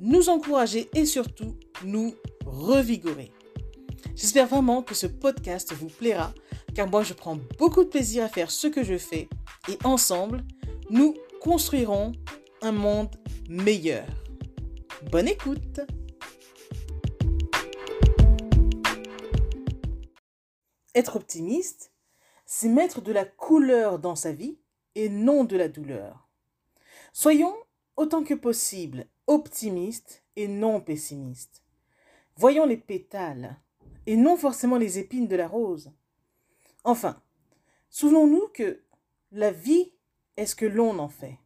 nous encourager et surtout nous revigorer. J'espère vraiment que ce podcast vous plaira car moi je prends beaucoup de plaisir à faire ce que je fais et ensemble nous construirons un monde meilleur. Bonne écoute Être optimiste, c'est mettre de la couleur dans sa vie et non de la douleur. Soyons autant que possible optimistes et non pessimistes. Voyons les pétales et non forcément les épines de la rose. Enfin, souvenons-nous que la vie est ce que l'on en fait.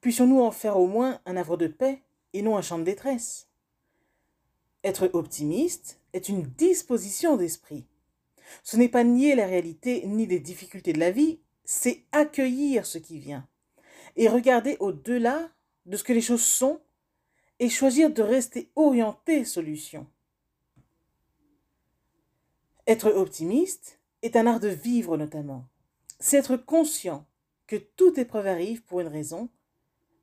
Puissions-nous en faire au moins un havre de paix et non un champ de détresse? Être optimiste est une disposition d'esprit. Ce n'est pas nier la réalité ni les difficultés de la vie, c'est accueillir ce qui vient et regarder au-delà de ce que les choses sont et choisir de rester orienté solution. Être optimiste est un art de vivre notamment. C'est être conscient que toute épreuve arrive pour une raison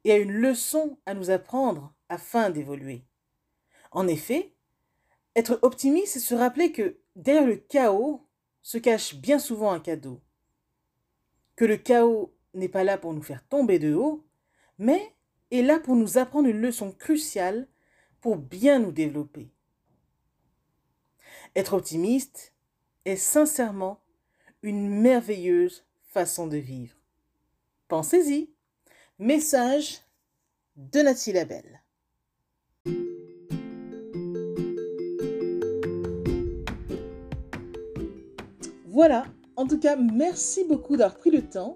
et a une leçon à nous apprendre afin d'évoluer. En effet, être optimiste, c'est se rappeler que derrière le chaos se cache bien souvent un cadeau. Que le chaos n'est pas là pour nous faire tomber de haut, mais est là pour nous apprendre une leçon cruciale pour bien nous développer. Être optimiste est sincèrement une merveilleuse façon de vivre. Pensez-y. Message de Nathalie Labelle. Voilà, en tout cas, merci beaucoup d'avoir pris le temps